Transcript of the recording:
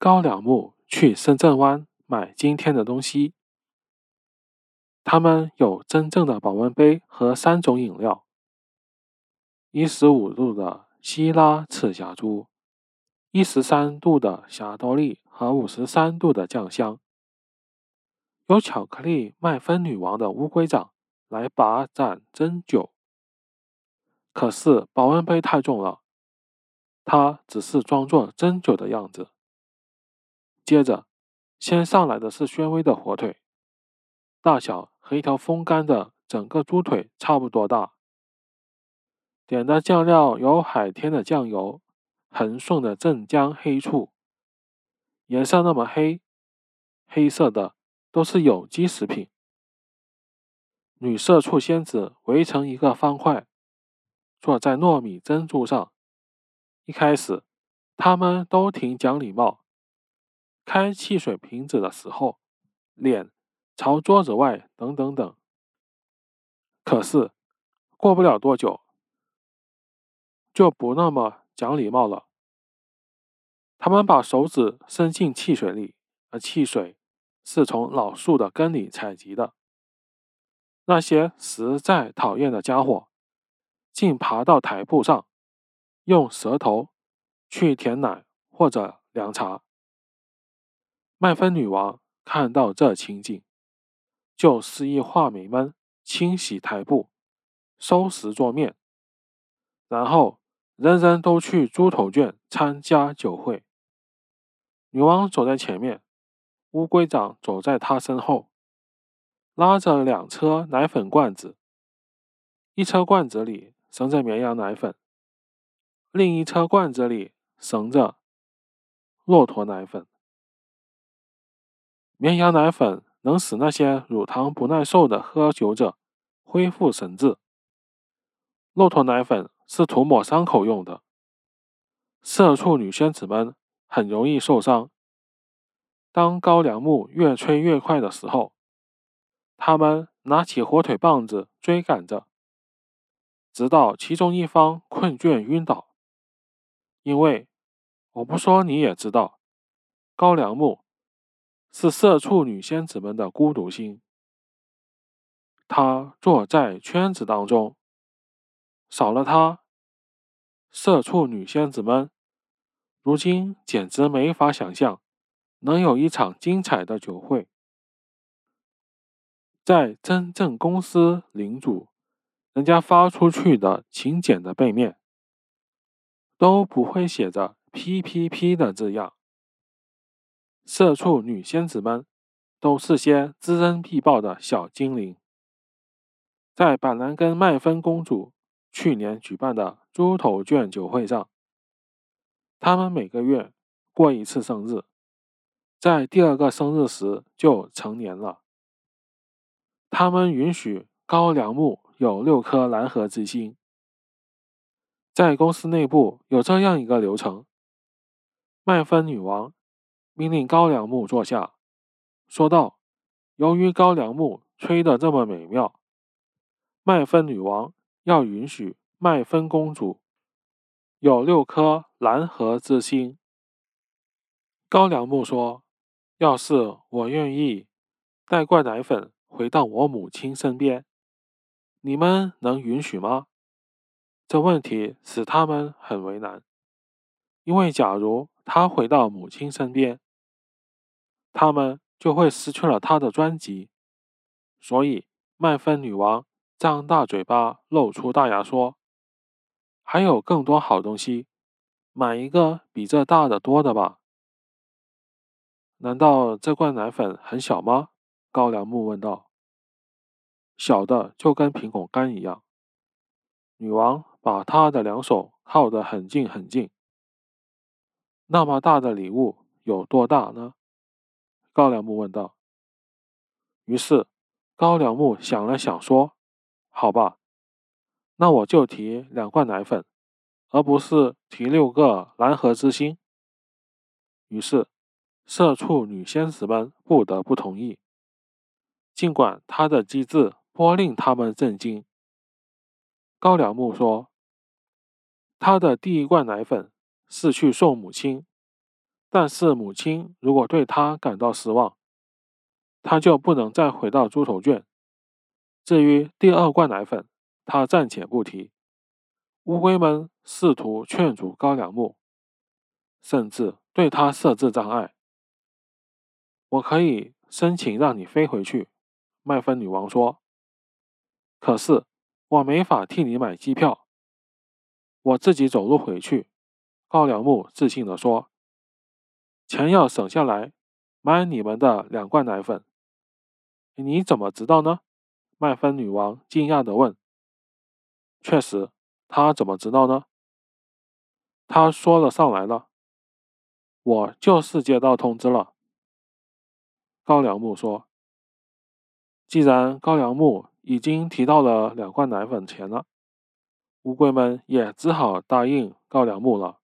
高粱木去深圳湾买今天的东西。他们有真正的保温杯和三种饮料：一十五度的希拉赤霞珠，一十三度的霞多丽和五十三度的酱香。有巧克力麦芬女王的乌龟掌来把盏斟酒，可是保温杯太重了，它只是装作斟酒的样子。接着，先上来的是宣威的火腿，大小和一条风干的整个猪腿差不多大。点的酱料有海天的酱油、恒顺的镇江黑醋，颜色那么黑，黑色的。都是有机食品。女色醋仙子围成一个方块，坐在糯米珍珠上。一开始，他们都挺讲礼貌，开汽水瓶子的时候，脸朝桌子外，等等等。可是，过不了多久，就不那么讲礼貌了。他们把手指伸进汽水里，而汽水。是从老树的根里采集的。那些实在讨厌的家伙，竟爬到台布上，用舌头去舔奶或者凉茶。麦芬女王看到这情景，就示意画眉们清洗台布、收拾桌面，然后人人都去猪头圈参加酒会。女王走在前面。乌龟长走在她身后，拉着两车奶粉罐子，一车罐子里盛着绵羊奶粉，另一车罐子里盛着骆驼奶粉。绵羊奶粉能使那些乳糖不耐受的喝酒者恢复神智，骆驼奶粉是涂抹伤口用的。社畜女仙子们很容易受伤。当高粱木越吹越快的时候，他们拿起火腿棒子追赶着，直到其中一方困倦晕倒。因为我不说你也知道，高粱木是社畜女仙子们的孤独心。她坐在圈子当中，少了她，社畜女仙子们如今简直没法想象。能有一场精彩的酒会，在真正公司领主人家发出去的请柬的背面，都不会写着 “P.P.P.” 的字样。社畜女仙子们都是些知恩必报的小精灵。在板蓝根麦芬公主去年举办的猪头卷酒会上，他们每个月过一次生日。在第二个生日时就成年了。他们允许高粱木有六颗蓝盒之心。在公司内部有这样一个流程：麦芬女王命令高粱木坐下，说道：“由于高粱木吹得这么美妙，麦芬女王要允许麦芬公主有六颗蓝河之心。”高粱木说。要是我愿意带罐奶粉回到我母亲身边，你们能允许吗？这问题使他们很为难，因为假如他回到母亲身边，他们就会失去了他的专辑。所以麦芬女王张大嘴巴，露出大牙说：“还有更多好东西，买一个比这大的多的吧。”难道这罐奶粉很小吗？高粱木问道。小的就跟苹果干一样。女王把她的两手靠得很近很近。那么大的礼物有多大呢？高粱木问道。于是高粱木想了想说：“好吧，那我就提两罐奶粉，而不是提六个蓝河之心。”于是。社畜女仙子们不得不同意，尽管他的机智颇令他们震惊。高粱木说：“他的第一罐奶粉是去送母亲，但是母亲如果对他感到失望，他就不能再回到猪头圈。至于第二罐奶粉，他暂且不提。乌龟们试图劝阻高粱木，甚至对他设置障碍。我可以申请让你飞回去，麦芬女王说。可是我没法替你买机票，我自己走路回去。高粱木自信地说：“钱要省下来，买你们的两罐奶粉。”你怎么知道呢？麦芬女王惊讶地问。“确实。”他怎么知道呢？他说了上来了，我就是接到通知了。高粱木说：“既然高粱木已经提到了两罐奶粉钱了，乌龟们也只好答应高粱木了。”